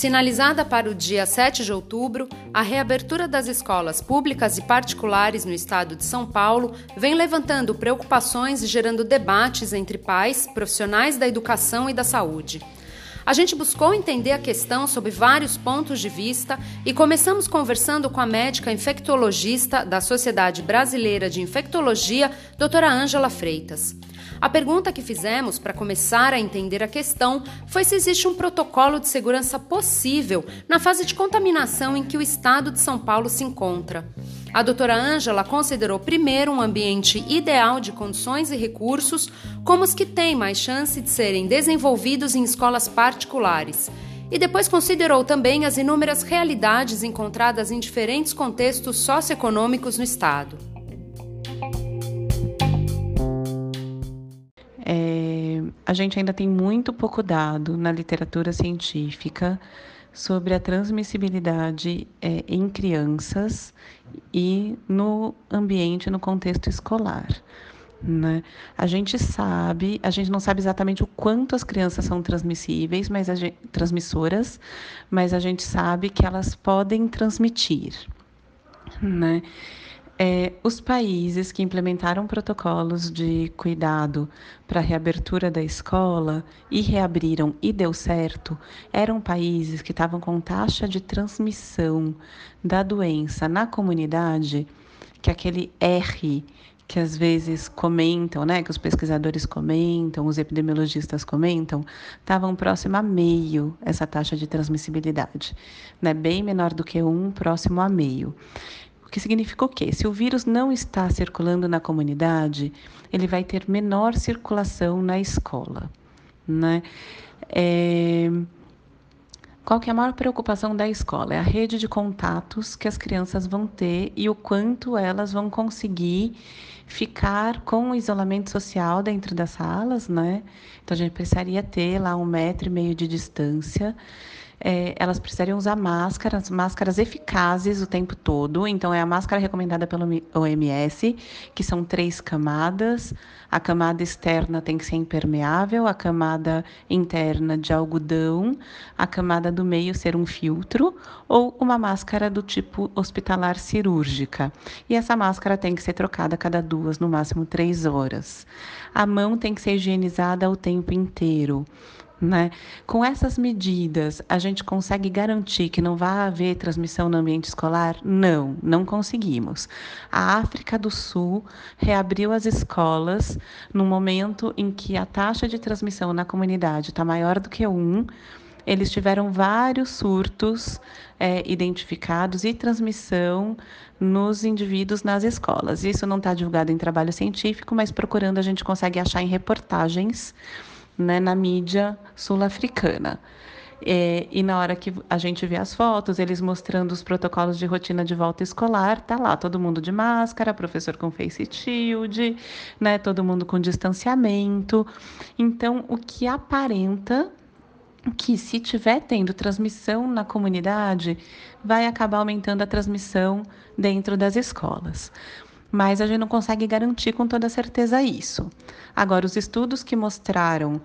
Sinalizada para o dia 7 de outubro, a reabertura das escolas públicas e particulares no estado de São Paulo vem levantando preocupações e gerando debates entre pais, profissionais da educação e da saúde. A gente buscou entender a questão sob vários pontos de vista e começamos conversando com a médica infectologista da Sociedade Brasileira de Infectologia, doutora Ângela Freitas. A pergunta que fizemos para começar a entender a questão foi se existe um protocolo de segurança possível na fase de contaminação em que o estado de São Paulo se encontra. A doutora Ângela considerou primeiro um ambiente ideal de condições e recursos como os que têm mais chance de serem desenvolvidos em escolas particulares. E depois considerou também as inúmeras realidades encontradas em diferentes contextos socioeconômicos no estado. A gente ainda tem muito pouco dado na literatura científica sobre a transmissibilidade é, em crianças e no ambiente, no contexto escolar. Né? A gente sabe, a gente não sabe exatamente o quanto as crianças são transmissíveis, mas gente, transmissoras, mas a gente sabe que elas podem transmitir. Né? É, os países que implementaram protocolos de cuidado para a reabertura da escola e reabriram e deu certo eram países que estavam com taxa de transmissão da doença na comunidade, que aquele R que às vezes comentam, né, que os pesquisadores comentam, os epidemiologistas comentam, estavam próximo a meio essa taxa de transmissibilidade, né, bem menor do que um, próximo a meio. O que significa o quê? Se o vírus não está circulando na comunidade, ele vai ter menor circulação na escola. Né? É... Qual que é a maior preocupação da escola? É a rede de contatos que as crianças vão ter e o quanto elas vão conseguir ficar com o isolamento social dentro das salas, né? Então a gente precisaria ter lá um metro e meio de distância é, elas precisariam usar máscaras, máscaras eficazes o tempo todo. Então, é a máscara recomendada pelo OMS, que são três camadas. A camada externa tem que ser impermeável, a camada interna de algodão, a camada do meio ser um filtro ou uma máscara do tipo hospitalar cirúrgica. E essa máscara tem que ser trocada a cada duas, no máximo três horas. A mão tem que ser higienizada o tempo inteiro. Né? Com essas medidas, a gente consegue garantir que não vai haver transmissão no ambiente escolar? Não, não conseguimos. A África do Sul reabriu as escolas no momento em que a taxa de transmissão na comunidade está maior do que um. Eles tiveram vários surtos é, identificados e transmissão nos indivíduos nas escolas. Isso não está divulgado em trabalho científico, mas procurando a gente consegue achar em reportagens né, na mídia sul-africana. É, e na hora que a gente vê as fotos, eles mostrando os protocolos de rotina de volta escolar, tá lá todo mundo de máscara, professor com face shield, né, todo mundo com distanciamento. Então, o que aparenta que se tiver tendo transmissão na comunidade, vai acabar aumentando a transmissão dentro das escolas mas a gente não consegue garantir com toda certeza isso. Agora, os estudos que mostraram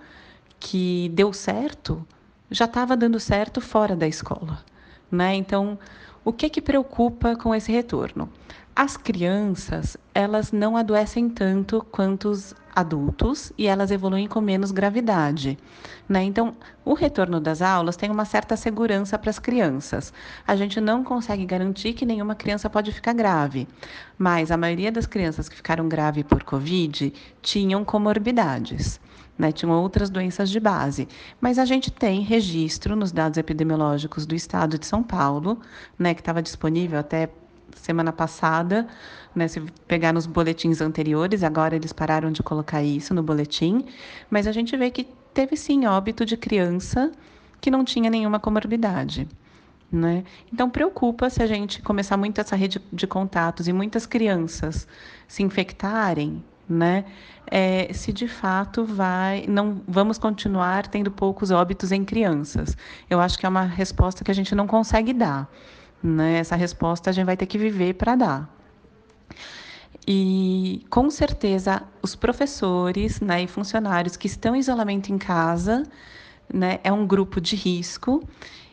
que deu certo, já estava dando certo fora da escola. Né? Então, o que, que preocupa com esse retorno? As crianças, elas não adoecem tanto quanto os adultos e elas evoluem com menos gravidade. Né? Então, o retorno das aulas tem uma certa segurança para as crianças. A gente não consegue garantir que nenhuma criança pode ficar grave, mas a maioria das crianças que ficaram grave por Covid tinham comorbidades. Né, tinham outras doenças de base. Mas a gente tem registro nos dados epidemiológicos do estado de São Paulo, né, que estava disponível até semana passada, né, se pegar nos boletins anteriores, agora eles pararam de colocar isso no boletim, mas a gente vê que teve sim óbito de criança que não tinha nenhuma comorbidade. Né? Então preocupa se a gente começar muito essa rede de contatos e muitas crianças se infectarem, né? É, se de fato vai, não vamos continuar tendo poucos óbitos em crianças. Eu acho que é uma resposta que a gente não consegue dar. Né? Essa resposta a gente vai ter que viver para dar. E com certeza os professores né, e funcionários que estão em isolamento em casa né, é um grupo de risco.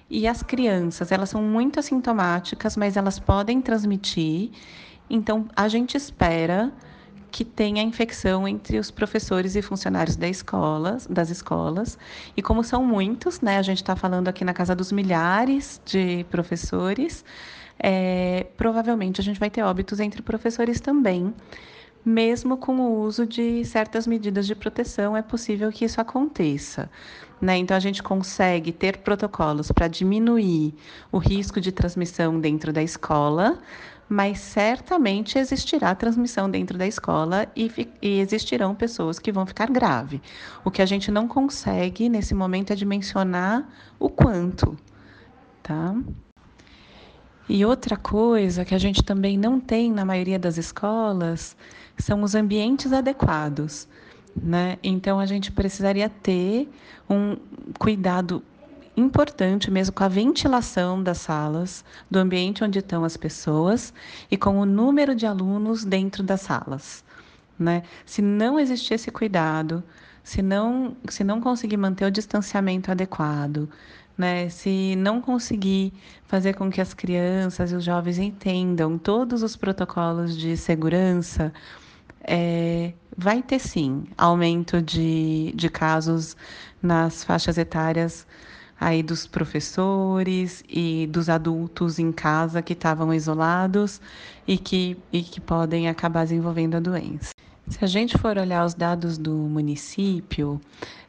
E as crianças, elas são muito assintomáticas, mas elas podem transmitir. Então, a gente espera que tenha infecção entre os professores e funcionários da escola, das escolas. E como são muitos, né, a gente está falando aqui na casa dos milhares de professores, é, provavelmente a gente vai ter óbitos entre professores também. Mesmo com o uso de certas medidas de proteção, é possível que isso aconteça. Né? Então, a gente consegue ter protocolos para diminuir o risco de transmissão dentro da escola, mas certamente existirá transmissão dentro da escola e, e, existirão pessoas que vão ficar grave. O que a gente não consegue nesse momento é dimensionar o quanto, tá? E outra coisa que a gente também não tem na maioria das escolas são os ambientes adequados. Né? Então a gente precisaria ter um cuidado importante mesmo com a ventilação das salas, do ambiente onde estão as pessoas e com o número de alunos dentro das salas. Né? Se não existir esse cuidado, se não, se não conseguir manter o distanciamento adequado, né? Se não conseguir fazer com que as crianças e os jovens entendam todos os protocolos de segurança, é, vai ter sim aumento de, de casos nas faixas etárias aí dos professores e dos adultos em casa que estavam isolados e que, e que podem acabar desenvolvendo a doença. Se a gente for olhar os dados do município,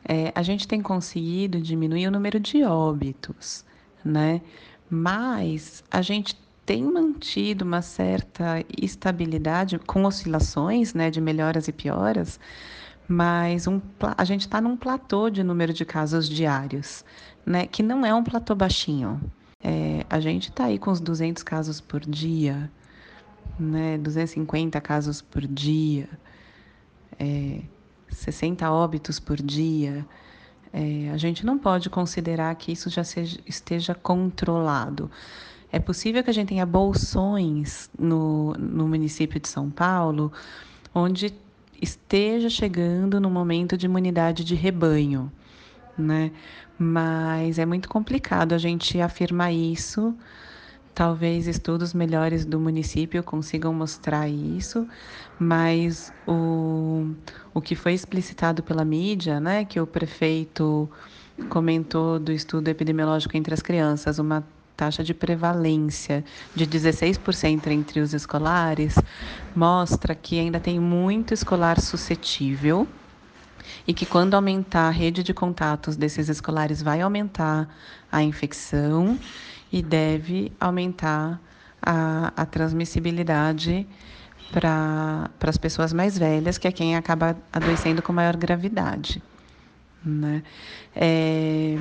é, a gente tem conseguido diminuir o número de óbitos, né? Mas a gente tem mantido uma certa estabilidade com oscilações, né, de melhoras e pioras, mas um, a gente está num platô de número de casos diários, né, que não é um platô baixinho. É, a gente está aí com os 200 casos por dia, né, 250 casos por dia é, 60 óbitos por dia, é, a gente não pode considerar que isso já seja, esteja controlado. É possível que a gente tenha bolsões no, no município de São Paulo, onde esteja chegando no momento de imunidade de rebanho, né? Mas é muito complicado a gente afirmar isso Talvez estudos melhores do município consigam mostrar isso, mas o, o que foi explicitado pela mídia, né, que o prefeito comentou do estudo epidemiológico entre as crianças, uma taxa de prevalência de 16% entre os escolares, mostra que ainda tem muito escolar suscetível e que quando aumentar a rede de contatos desses escolares vai aumentar a infecção e deve aumentar a, a transmissibilidade para as pessoas mais velhas, que é quem acaba adoecendo com maior gravidade. Né? É,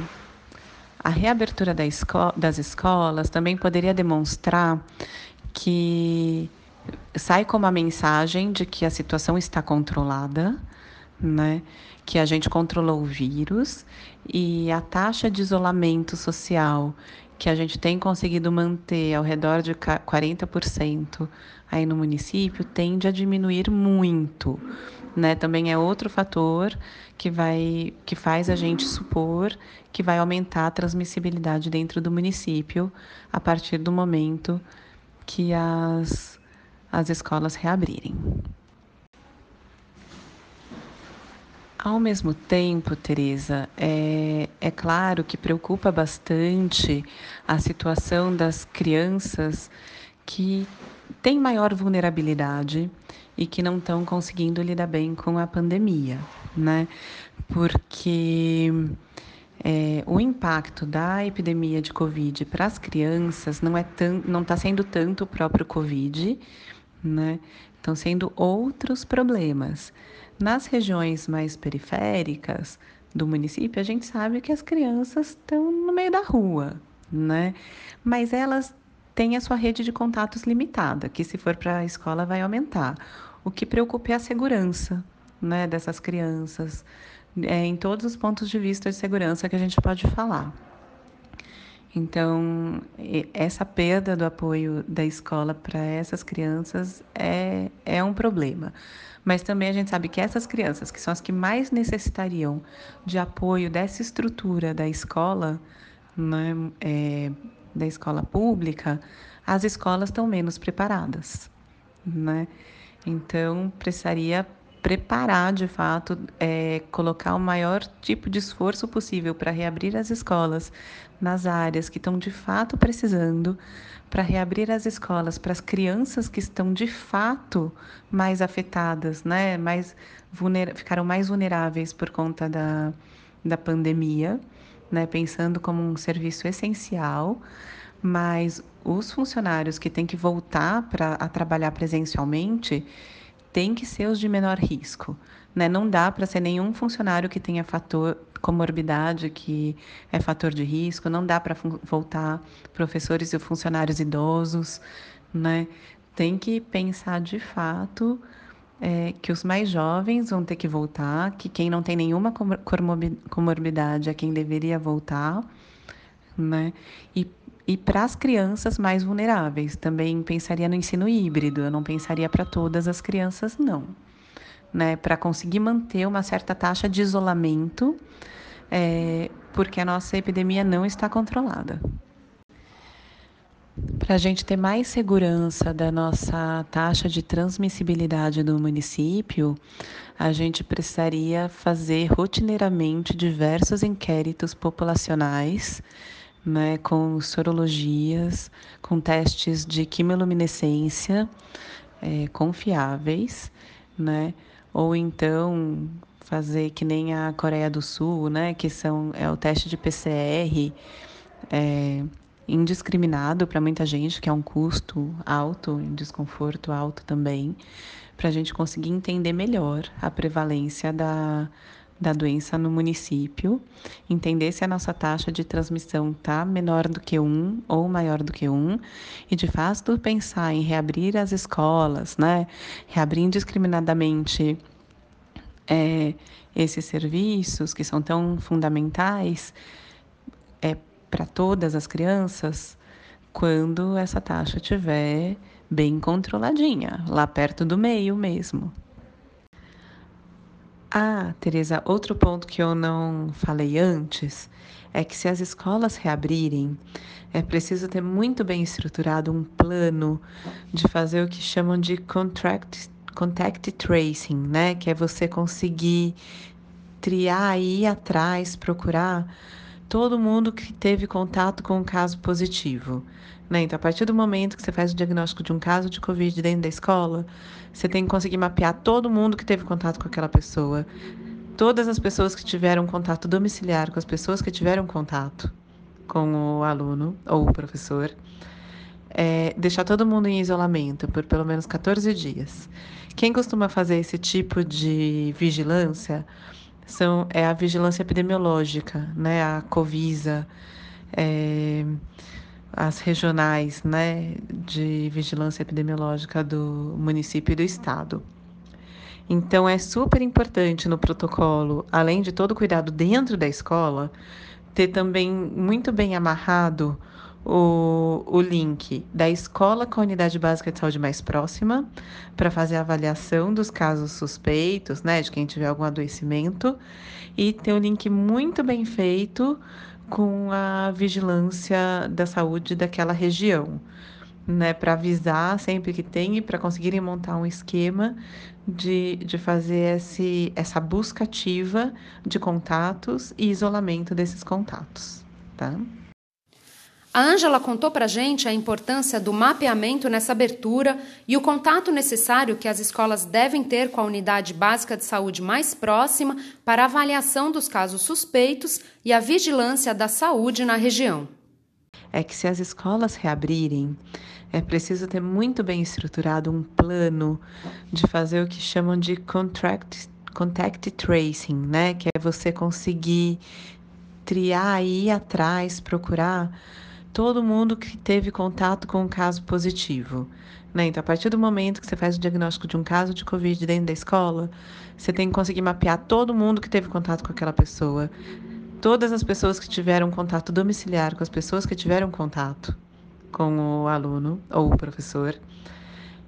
a reabertura da esco das escolas também poderia demonstrar que sai como a mensagem de que a situação está controlada, né? que a gente controlou o vírus e a taxa de isolamento social que a gente tem conseguido manter ao redor de 40% aí no município, tende a diminuir muito. Né? Também é outro fator que vai que faz a gente supor que vai aumentar a transmissibilidade dentro do município a partir do momento que as, as escolas reabrirem. Ao mesmo tempo, Teresa, é, é claro que preocupa bastante a situação das crianças que têm maior vulnerabilidade e que não estão conseguindo lidar bem com a pandemia, né? Porque é, o impacto da epidemia de Covid para as crianças não é não está sendo tanto o próprio Covid, né? Estão sendo outros problemas. Nas regiões mais periféricas do município, a gente sabe que as crianças estão no meio da rua, né? Mas elas têm a sua rede de contatos limitada, que se for para a escola vai aumentar. O que preocupa é a segurança, né, dessas crianças, é, em todos os pontos de vista de segurança que a gente pode falar. Então, essa perda do apoio da escola para essas crianças é, é um problema. Mas também a gente sabe que essas crianças, que são as que mais necessitariam de apoio dessa estrutura da escola, né, é, da escola pública, as escolas estão menos preparadas. Né? Então, precisaria preparar de fato, é, colocar o maior tipo de esforço possível para reabrir as escolas nas áreas que estão de fato precisando, para reabrir as escolas para as crianças que estão de fato mais afetadas, né? mais ficaram mais vulneráveis por conta da, da pandemia, né? pensando como um serviço essencial, mas os funcionários que têm que voltar para a trabalhar presencialmente tem que ser os de menor risco. Né? Não dá para ser nenhum funcionário que tenha fator comorbidade, que é fator de risco, não dá para voltar professores e funcionários idosos. Né? Tem que pensar de fato é, que os mais jovens vão ter que voltar, que quem não tem nenhuma comorbidade é quem deveria voltar. Né? E e para as crianças mais vulneráveis, também pensaria no ensino híbrido, eu não pensaria para todas as crianças, não. Né? Para conseguir manter uma certa taxa de isolamento, é, porque a nossa epidemia não está controlada. Para a gente ter mais segurança da nossa taxa de transmissibilidade do município, a gente precisaria fazer rotineiramente diversos inquéritos populacionais né, com sorologias, com testes de quimiluminescência é, confiáveis, né, ou então fazer que nem a Coreia do Sul, né, que são, é o teste de PCR é, indiscriminado para muita gente, que é um custo alto, um desconforto alto também, para a gente conseguir entender melhor a prevalência da da doença no município, entender se a nossa taxa de transmissão está menor do que um ou maior do que um, e de fato pensar em reabrir as escolas, né? reabrir indiscriminadamente é, esses serviços que são tão fundamentais é, para todas as crianças, quando essa taxa estiver bem controladinha, lá perto do meio mesmo. Ah, Teresa, outro ponto que eu não falei antes é que se as escolas reabrirem, é preciso ter muito bem estruturado um plano de fazer o que chamam de contract, contact tracing, né? Que é você conseguir triar e ir atrás, procurar todo mundo que teve contato com um caso positivo. Né? Então, a partir do momento que você faz o diagnóstico de um caso de Covid dentro da escola, você tem que conseguir mapear todo mundo que teve contato com aquela pessoa, todas as pessoas que tiveram contato domiciliar com as pessoas que tiveram contato com o aluno ou o professor. É, deixar todo mundo em isolamento por pelo menos 14 dias. Quem costuma fazer esse tipo de vigilância são, é a vigilância epidemiológica, né? a Covisa. É, as regionais né, de vigilância epidemiológica do município e do estado. Então, é super importante no protocolo, além de todo o cuidado dentro da escola, ter também muito bem amarrado o, o link da escola com a unidade básica de saúde mais próxima, para fazer a avaliação dos casos suspeitos, né, de quem tiver algum adoecimento, e ter um link muito bem feito com a vigilância da saúde daquela região, né, para avisar sempre que tem e para conseguirem montar um esquema de, de fazer esse, essa busca ativa de contatos e isolamento desses contatos, tá? A Ângela contou para a gente a importância do mapeamento nessa abertura e o contato necessário que as escolas devem ter com a unidade básica de saúde mais próxima para avaliação dos casos suspeitos e a vigilância da saúde na região. É que se as escolas reabrirem, é preciso ter muito bem estruturado um plano de fazer o que chamam de contract, contact tracing, né? Que é você conseguir triar ir atrás, procurar todo mundo que teve contato com um caso positivo. Né? Então, a partir do momento que você faz o diagnóstico de um caso de Covid dentro da escola, você tem que conseguir mapear todo mundo que teve contato com aquela pessoa, todas as pessoas que tiveram contato domiciliar com as pessoas que tiveram contato com o aluno ou o professor,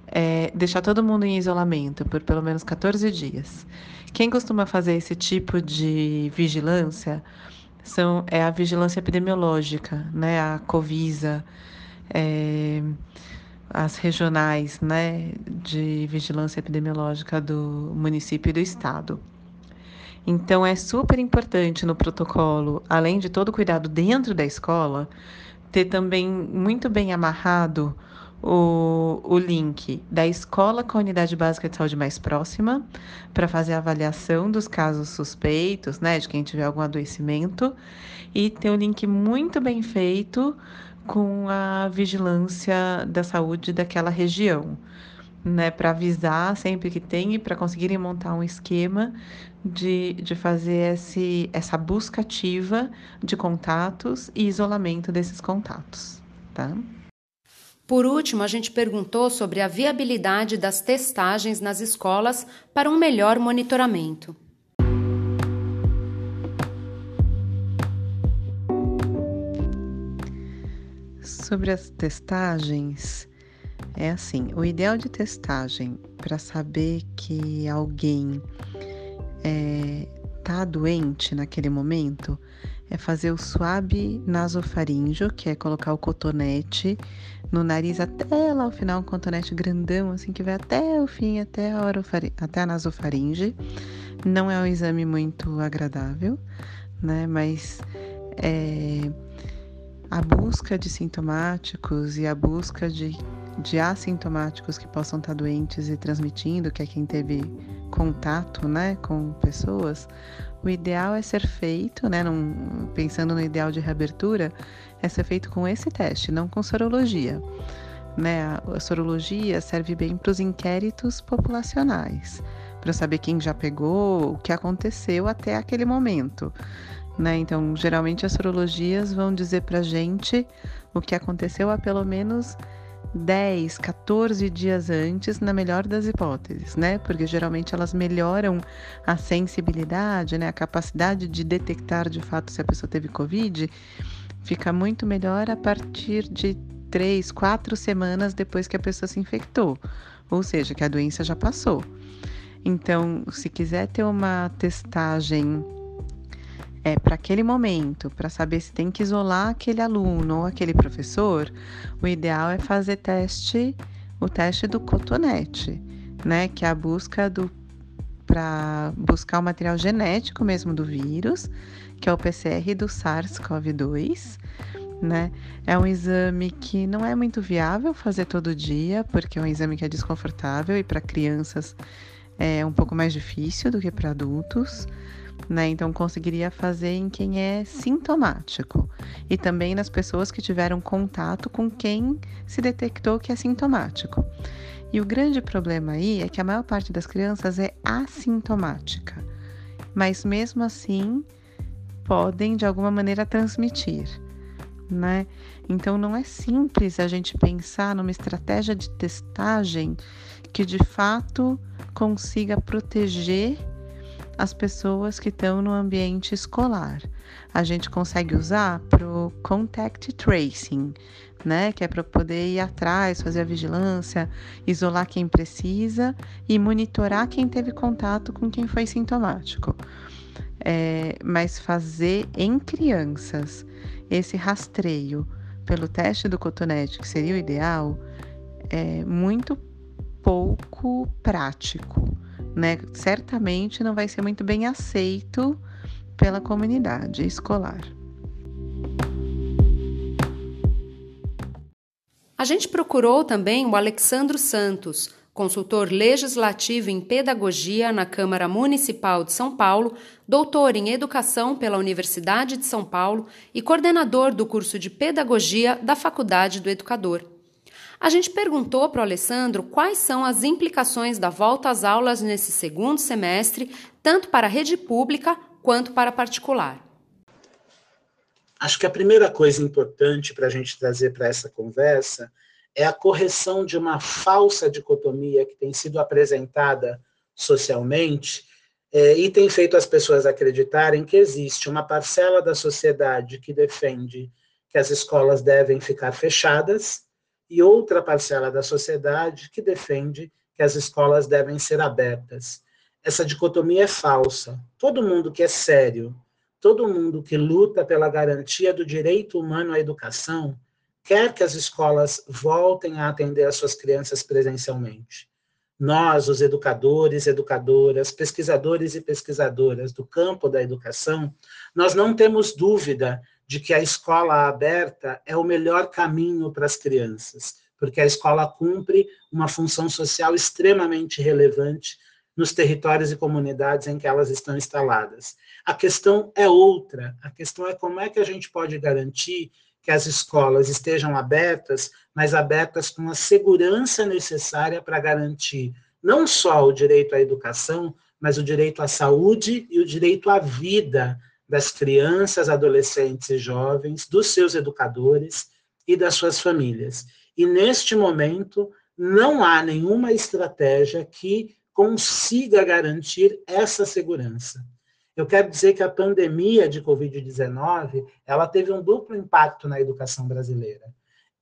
é, deixar todo mundo em isolamento por pelo menos 14 dias. Quem costuma fazer esse tipo de vigilância são, é a vigilância epidemiológica, né? a Covisa, é, as regionais né? de vigilância epidemiológica do município e do estado. Então, é super importante no protocolo, além de todo o cuidado dentro da escola, ter também muito bem amarrado o, o link da escola com a unidade básica de saúde mais próxima, para fazer a avaliação dos casos suspeitos, né, de quem tiver algum adoecimento, e ter o um link muito bem feito com a vigilância da saúde daquela região né, para avisar sempre que tem e para conseguirem montar um esquema de, de fazer esse, essa busca ativa de contatos e isolamento desses contatos, tá? Por último, a gente perguntou sobre a viabilidade das testagens nas escolas para um melhor monitoramento. Sobre as testagens, é assim, o ideal de testagem para saber que alguém está é, doente naquele momento é fazer o suave nasofaríngeo, que é colocar o cotonete no nariz até lá o final, um cotonete grandão, assim, que vai até o fim, até a, até a nasofaringe. Não é um exame muito agradável, né? Mas é, a busca de sintomáticos e a busca de de assintomáticos que possam estar doentes e transmitindo, que é quem teve contato, né, com pessoas, o ideal é ser feito, né, num, pensando no ideal de reabertura, é ser feito com esse teste, não com sorologia. Né? A, sorologia serve bem para os inquéritos populacionais, para saber quem já pegou, o que aconteceu até aquele momento. Né? Então, geralmente as sorologias vão dizer para gente o que aconteceu há pelo menos 10, 14 dias antes, na melhor das hipóteses, né? Porque geralmente elas melhoram a sensibilidade, né? A capacidade de detectar de fato se a pessoa teve Covid fica muito melhor a partir de três, quatro semanas depois que a pessoa se infectou, ou seja, que a doença já passou. Então, se quiser ter uma testagem é, para aquele momento, para saber se tem que isolar aquele aluno ou aquele professor, o ideal é fazer teste, o teste do cotonete, né? Que é a busca do para buscar o material genético mesmo do vírus, que é o PCR do SARS-CoV-2, né? É um exame que não é muito viável fazer todo dia, porque é um exame que é desconfortável e para crianças é um pouco mais difícil do que para adultos né? Então conseguiria fazer em quem é sintomático e também nas pessoas que tiveram contato com quem se detectou que é sintomático. E o grande problema aí é que a maior parte das crianças é assintomática, mas mesmo assim podem de alguma maneira transmitir, né? Então não é simples a gente pensar numa estratégia de testagem que de fato consiga proteger as pessoas que estão no ambiente escolar. A gente consegue usar para o contact tracing, né? Que é para poder ir atrás, fazer a vigilância, isolar quem precisa e monitorar quem teve contato com quem foi sintomático. É, mas fazer em crianças esse rastreio pelo teste do cotonete, que seria o ideal, é muito pouco prático né, certamente não vai ser muito bem aceito pela comunidade escolar. A gente procurou também o Alexandro Santos, consultor legislativo em pedagogia na Câmara Municipal de São Paulo, doutor em educação pela Universidade de São Paulo e coordenador do curso de pedagogia da Faculdade do Educador. A gente perguntou para o Alessandro quais são as implicações da volta às aulas nesse segundo semestre, tanto para a rede pública quanto para a particular. Acho que a primeira coisa importante para a gente trazer para essa conversa é a correção de uma falsa dicotomia que tem sido apresentada socialmente é, e tem feito as pessoas acreditarem que existe uma parcela da sociedade que defende que as escolas devem ficar fechadas e outra parcela da sociedade que defende que as escolas devem ser abertas. Essa dicotomia é falsa. Todo mundo que é sério, todo mundo que luta pela garantia do direito humano à educação, quer que as escolas voltem a atender as suas crianças presencialmente. Nós, os educadores, educadoras, pesquisadores e pesquisadoras do campo da educação, nós não temos dúvida de que a escola aberta é o melhor caminho para as crianças, porque a escola cumpre uma função social extremamente relevante nos territórios e comunidades em que elas estão instaladas. A questão é outra, a questão é como é que a gente pode garantir que as escolas estejam abertas, mas abertas com a segurança necessária para garantir não só o direito à educação, mas o direito à saúde e o direito à vida das crianças, adolescentes e jovens, dos seus educadores e das suas famílias. E neste momento, não há nenhuma estratégia que consiga garantir essa segurança. Eu quero dizer que a pandemia de Covid-19, ela teve um duplo impacto na educação brasileira.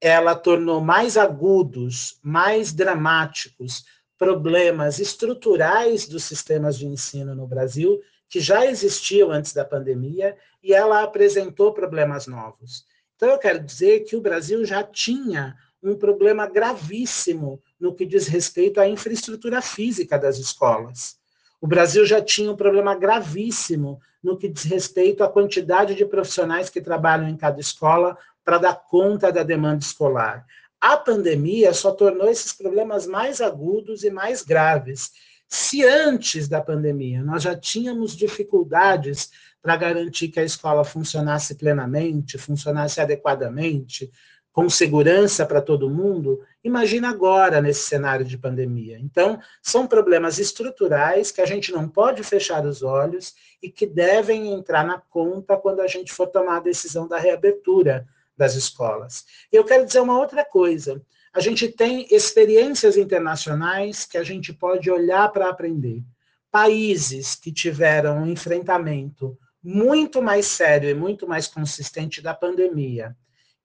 Ela tornou mais agudos, mais dramáticos problemas estruturais dos sistemas de ensino no Brasil, que já existiam antes da pandemia, e ela apresentou problemas novos. Então, eu quero dizer que o Brasil já tinha um problema gravíssimo no que diz respeito à infraestrutura física das escolas. O Brasil já tinha um problema gravíssimo no que diz respeito à quantidade de profissionais que trabalham em cada escola para dar conta da demanda escolar. A pandemia só tornou esses problemas mais agudos e mais graves. Se antes da pandemia nós já tínhamos dificuldades para garantir que a escola funcionasse plenamente, funcionasse adequadamente, com segurança para todo mundo, imagina agora nesse cenário de pandemia. Então, são problemas estruturais que a gente não pode fechar os olhos e que devem entrar na conta quando a gente for tomar a decisão da reabertura das escolas. Eu quero dizer uma outra coisa. A gente tem experiências internacionais que a gente pode olhar para aprender. Países que tiveram um enfrentamento muito mais sério e muito mais consistente da pandemia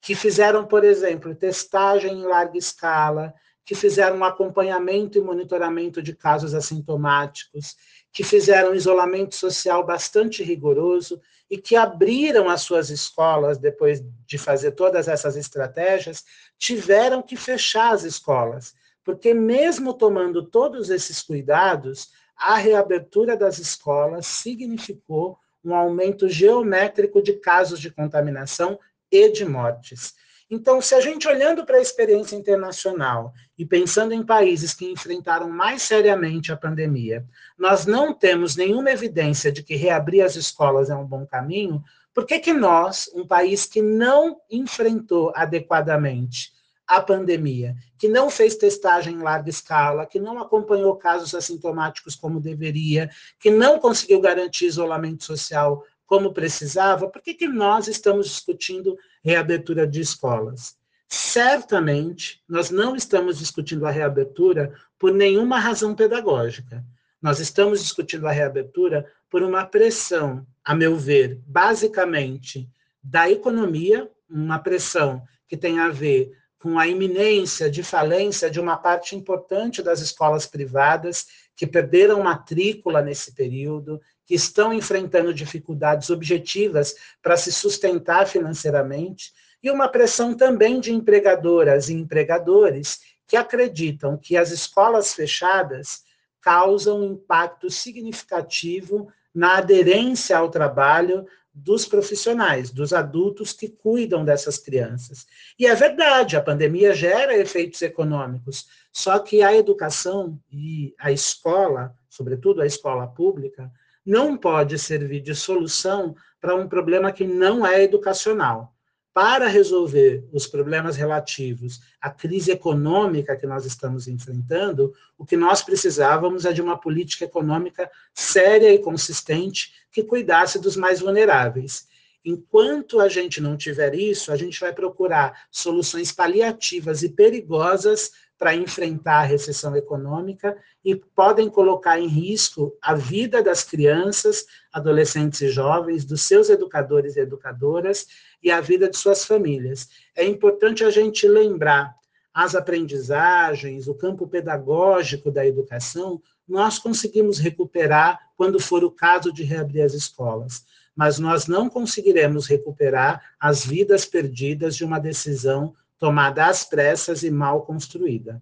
que fizeram, por exemplo, testagem em larga escala, que fizeram acompanhamento e monitoramento de casos assintomáticos, que fizeram isolamento social bastante rigoroso e que abriram as suas escolas depois de fazer todas essas estratégias, tiveram que fechar as escolas, porque mesmo tomando todos esses cuidados, a reabertura das escolas significou um aumento geométrico de casos de contaminação e de mortes. Então, se a gente olhando para a experiência internacional e pensando em países que enfrentaram mais seriamente a pandemia, nós não temos nenhuma evidência de que reabrir as escolas é um bom caminho, por que, que nós, um país que não enfrentou adequadamente a pandemia, que não fez testagem em larga escala, que não acompanhou casos assintomáticos como deveria, que não conseguiu garantir isolamento social como precisava, por que, que nós estamos discutindo reabertura de escolas? Certamente, nós não estamos discutindo a reabertura por nenhuma razão pedagógica. Nós estamos discutindo a reabertura por uma pressão, a meu ver, basicamente da economia, uma pressão que tem a ver com a iminência de falência de uma parte importante das escolas privadas que perderam matrícula nesse período, que estão enfrentando dificuldades objetivas para se sustentar financeiramente, e uma pressão também de empregadoras e empregadores que acreditam que as escolas fechadas causam um impacto significativo na aderência ao trabalho dos profissionais, dos adultos que cuidam dessas crianças. E é verdade, a pandemia gera efeitos econômicos, só que a educação e a escola, sobretudo a escola pública, não pode servir de solução para um problema que não é educacional. Para resolver os problemas relativos à crise econômica que nós estamos enfrentando, o que nós precisávamos é de uma política econômica séria e consistente que cuidasse dos mais vulneráveis. Enquanto a gente não tiver isso, a gente vai procurar soluções paliativas e perigosas para enfrentar a recessão econômica e podem colocar em risco a vida das crianças, adolescentes e jovens, dos seus educadores e educadoras e a vida de suas famílias. É importante a gente lembrar as aprendizagens, o campo pedagógico da educação, nós conseguimos recuperar quando for o caso de reabrir as escolas, mas nós não conseguiremos recuperar as vidas perdidas de uma decisão tomada às pressas e mal construída.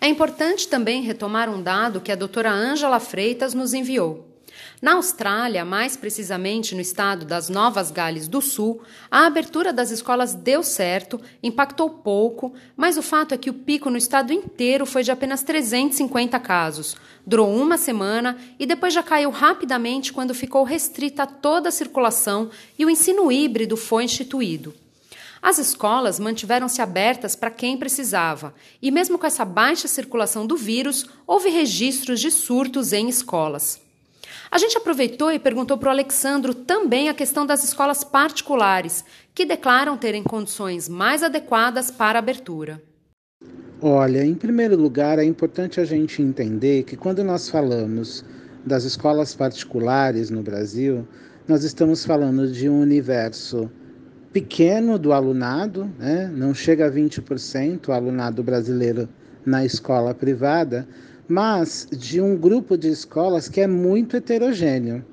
É importante também retomar um dado que a doutora Ângela Freitas nos enviou. Na Austrália, mais precisamente no estado das Novas Gales do Sul, a abertura das escolas deu certo, impactou pouco, mas o fato é que o pico no estado inteiro foi de apenas 350 casos. Durou uma semana e depois já caiu rapidamente quando ficou restrita toda a circulação e o ensino híbrido foi instituído. As escolas mantiveram-se abertas para quem precisava, e mesmo com essa baixa circulação do vírus, houve registros de surtos em escolas. A gente aproveitou e perguntou para o Alexandro também a questão das escolas particulares, que declaram terem condições mais adequadas para a abertura. Olha, em primeiro lugar, é importante a gente entender que quando nós falamos das escolas particulares no Brasil, nós estamos falando de um universo pequeno do alunado, né? não chega a 20% o alunado brasileiro na escola privada, mas de um grupo de escolas que é muito heterogêneo.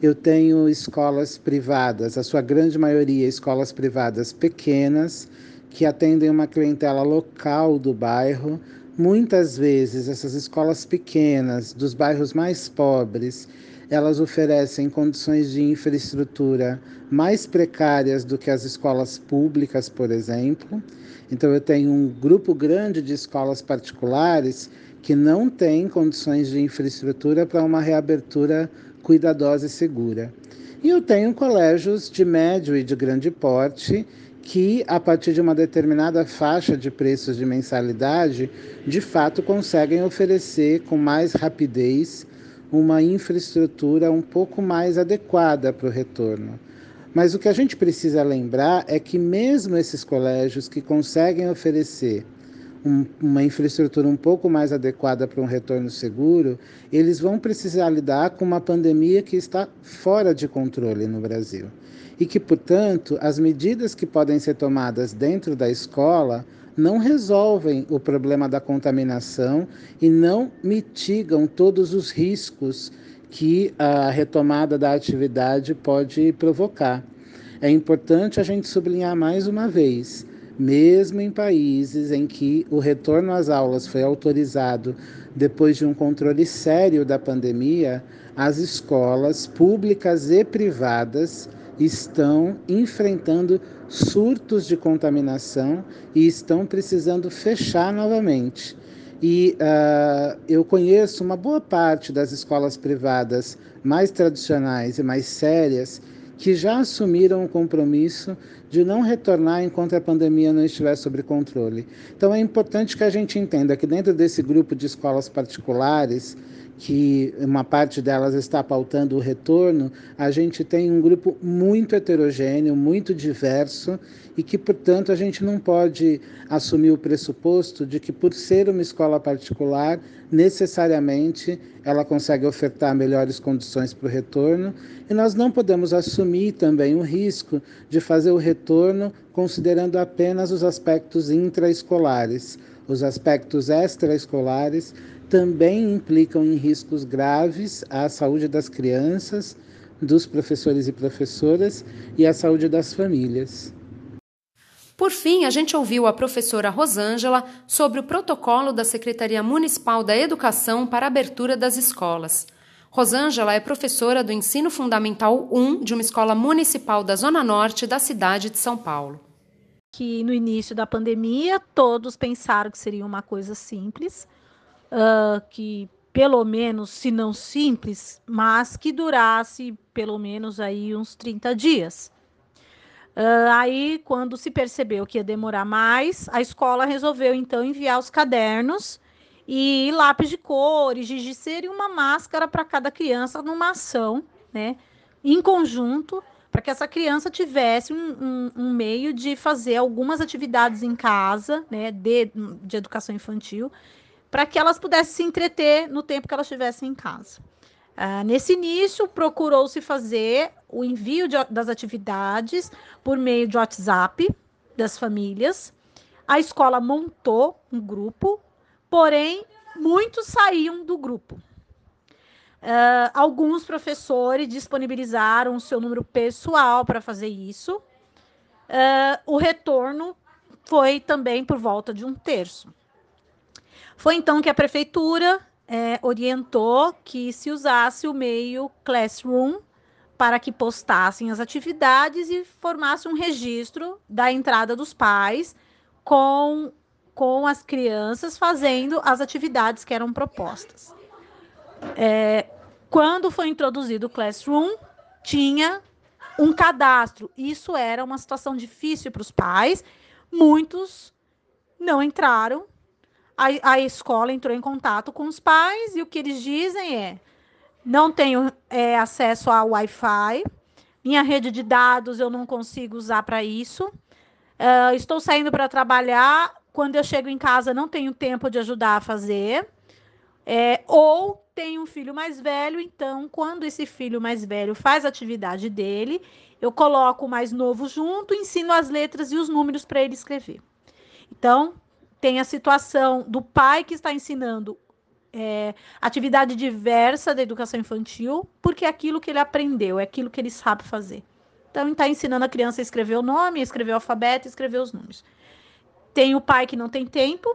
Eu tenho escolas privadas, a sua grande maioria escolas privadas pequenas, que atendem uma clientela local do bairro. Muitas vezes essas escolas pequenas, dos bairros mais pobres, elas oferecem condições de infraestrutura mais precárias do que as escolas públicas, por exemplo. Então eu tenho um grupo grande de escolas particulares que não tem condições de infraestrutura para uma reabertura cuidadosa e segura. E eu tenho colégios de médio e de grande porte que, a partir de uma determinada faixa de preços de mensalidade, de fato conseguem oferecer com mais rapidez uma infraestrutura um pouco mais adequada para o retorno. Mas o que a gente precisa lembrar é que, mesmo esses colégios que conseguem oferecer um, uma infraestrutura um pouco mais adequada para um retorno seguro, eles vão precisar lidar com uma pandemia que está fora de controle no Brasil. E que, portanto, as medidas que podem ser tomadas dentro da escola não resolvem o problema da contaminação e não mitigam todos os riscos que a retomada da atividade pode provocar. É importante a gente sublinhar mais uma vez mesmo em países em que o retorno às aulas foi autorizado depois de um controle sério da pandemia, as escolas públicas e privadas estão enfrentando surtos de contaminação e estão precisando fechar novamente. E uh, eu conheço uma boa parte das escolas privadas mais tradicionais e mais sérias que já assumiram o compromisso de não retornar enquanto a pandemia não estiver sob controle. Então é importante que a gente entenda que dentro desse grupo de escolas particulares, que uma parte delas está pautando o retorno, a gente tem um grupo muito heterogêneo, muito diverso e que, portanto, a gente não pode assumir o pressuposto de que, por ser uma escola particular, necessariamente ela consegue ofertar melhores condições para o retorno, e nós não podemos assumir também o risco de fazer o retorno considerando apenas os aspectos intraescolares. Os aspectos extraescolares também implicam em riscos graves à saúde das crianças, dos professores e professoras e à saúde das famílias. Por fim, a gente ouviu a professora Rosângela sobre o protocolo da Secretaria Municipal da Educação para a abertura das escolas. Rosângela é professora do Ensino Fundamental 1 de uma escola municipal da Zona Norte da cidade de São Paulo. Que no início da pandemia todos pensaram que seria uma coisa simples, uh, que pelo menos, se não simples, mas que durasse pelo menos aí uns 30 dias. Uh, aí, quando se percebeu que ia demorar mais, a escola resolveu então enviar os cadernos e lápis de cores, giz de cera e uma máscara para cada criança numa ação, né? em conjunto para que essa criança tivesse um, um, um, meio de fazer algumas atividades em casa, né, de, de educação infantil, para que elas pudessem se entreter no tempo que elas estivessem em casa. Uh, nesse início, procurou-se fazer o envio de, das atividades por meio de WhatsApp das famílias. A escola montou um grupo, porém, muitos saíam do grupo. Uh, alguns professores disponibilizaram o seu número pessoal para fazer isso. Uh, o retorno foi também por volta de um terço. Foi então que a prefeitura é, orientou que se usasse o meio Classroom para que postassem as atividades e formasse um registro da entrada dos pais com, com as crianças fazendo as atividades que eram propostas. É, quando foi introduzido o Classroom, tinha um cadastro. Isso era uma situação difícil para os pais. Muitos não entraram. A, a, escola entrou em contato com os pais e o que eles dizem é: não tenho é, acesso ao Wi-Fi, minha rede de dados eu não consigo usar para isso. Uh, estou saindo para trabalhar. Quando eu chego em casa, não tenho tempo de ajudar a fazer. É, ou tem um filho mais velho, então, quando esse filho mais velho faz a atividade dele, eu coloco o mais novo junto, ensino as letras e os números para ele escrever. Então, tem a situação do pai que está ensinando é, atividade diversa da educação infantil, porque é aquilo que ele aprendeu, é aquilo que ele sabe fazer. Então, está ensinando a criança a escrever o nome, a escrever o alfabeto, a escrever os números. Tem o pai que não tem tempo,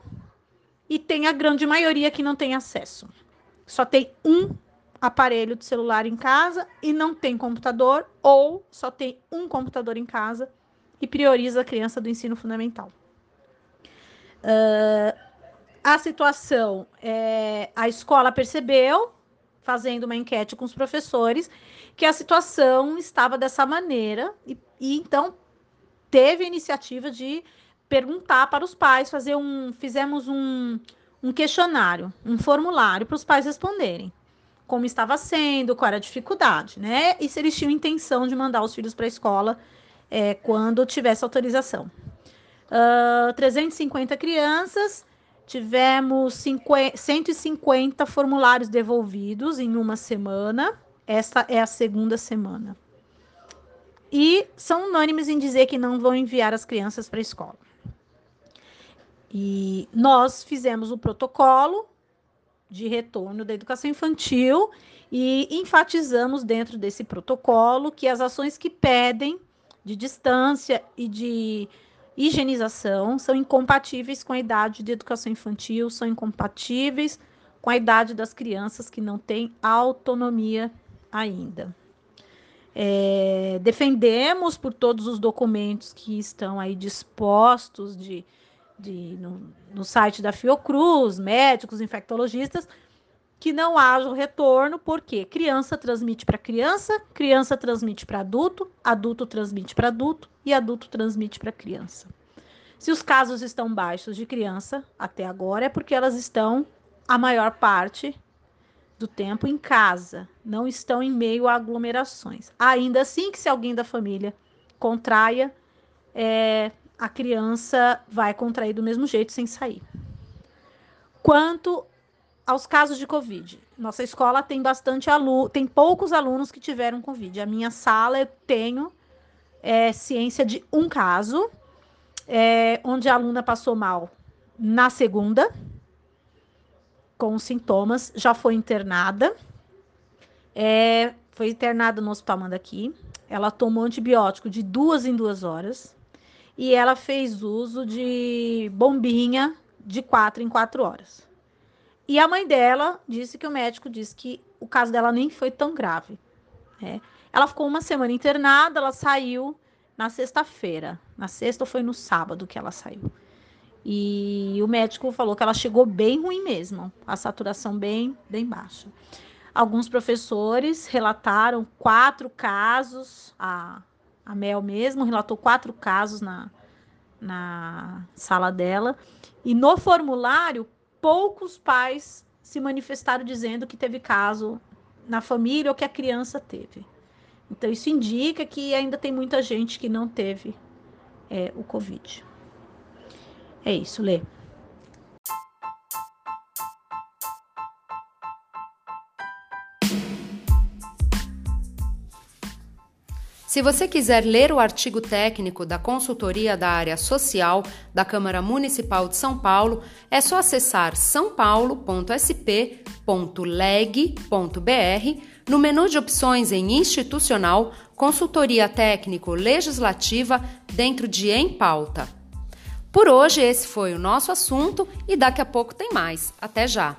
e tem a grande maioria que não tem acesso. Só tem um aparelho de celular em casa e não tem computador, ou só tem um computador em casa e prioriza a criança do ensino fundamental. Uh, a situação é, a escola percebeu, fazendo uma enquete com os professores, que a situação estava dessa maneira e, e então teve a iniciativa de perguntar para os pais, fazer um, fizemos um, um questionário, um formulário para os pais responderem como estava sendo, qual era a dificuldade, né? E se eles tinham intenção de mandar os filhos para a escola é, quando tivesse autorização. Uh, 350 crianças, tivemos 50, 150 formulários devolvidos em uma semana. Esta é a segunda semana. E são unânimes em dizer que não vão enviar as crianças para a escola. E nós fizemos o protocolo de retorno da educação infantil e enfatizamos dentro desse protocolo que as ações que pedem de distância e de higienização são incompatíveis com a idade de educação infantil, são incompatíveis com a idade das crianças que não têm autonomia ainda. É, defendemos por todos os documentos que estão aí dispostos de de, no, no site da Fiocruz, médicos, infectologistas, que não haja o retorno, porque criança transmite para criança, criança transmite para adulto, adulto transmite para adulto e adulto transmite para criança. Se os casos estão baixos de criança até agora, é porque elas estão a maior parte do tempo em casa, não estão em meio a aglomerações. Ainda assim, que se alguém da família contraia, é, a criança vai contrair do mesmo jeito sem sair. Quanto aos casos de Covid, nossa escola tem bastante aluno, tem poucos alunos que tiveram Covid. A minha sala eu tenho é, ciência de um caso, é, onde a aluna passou mal na segunda, com sintomas, já foi internada, é, foi internada no Hospital Mandaqui. Ela tomou antibiótico de duas em duas horas e ela fez uso de bombinha de quatro em quatro horas. E a mãe dela disse que o médico disse que o caso dela nem foi tão grave. Né? Ela ficou uma semana internada, ela saiu na sexta-feira. Na sexta ou foi no sábado que ela saiu. E o médico falou que ela chegou bem ruim mesmo, a saturação bem, bem baixa. Alguns professores relataram quatro casos, a, a Mel mesmo relatou quatro casos na, na sala dela. E no formulário, poucos pais se manifestaram dizendo que teve caso na família ou que a criança teve. Então, isso indica que ainda tem muita gente que não teve é, o Covid. É isso, Lê. Se você quiser ler o artigo técnico da consultoria da área social da Câmara Municipal de São Paulo, é só acessar sãopaulo.sp.leg.br no menu de opções em Institucional, Consultoria Técnico-Legislativa dentro de Em Pauta. Por hoje, esse foi o nosso assunto e daqui a pouco tem mais. Até já!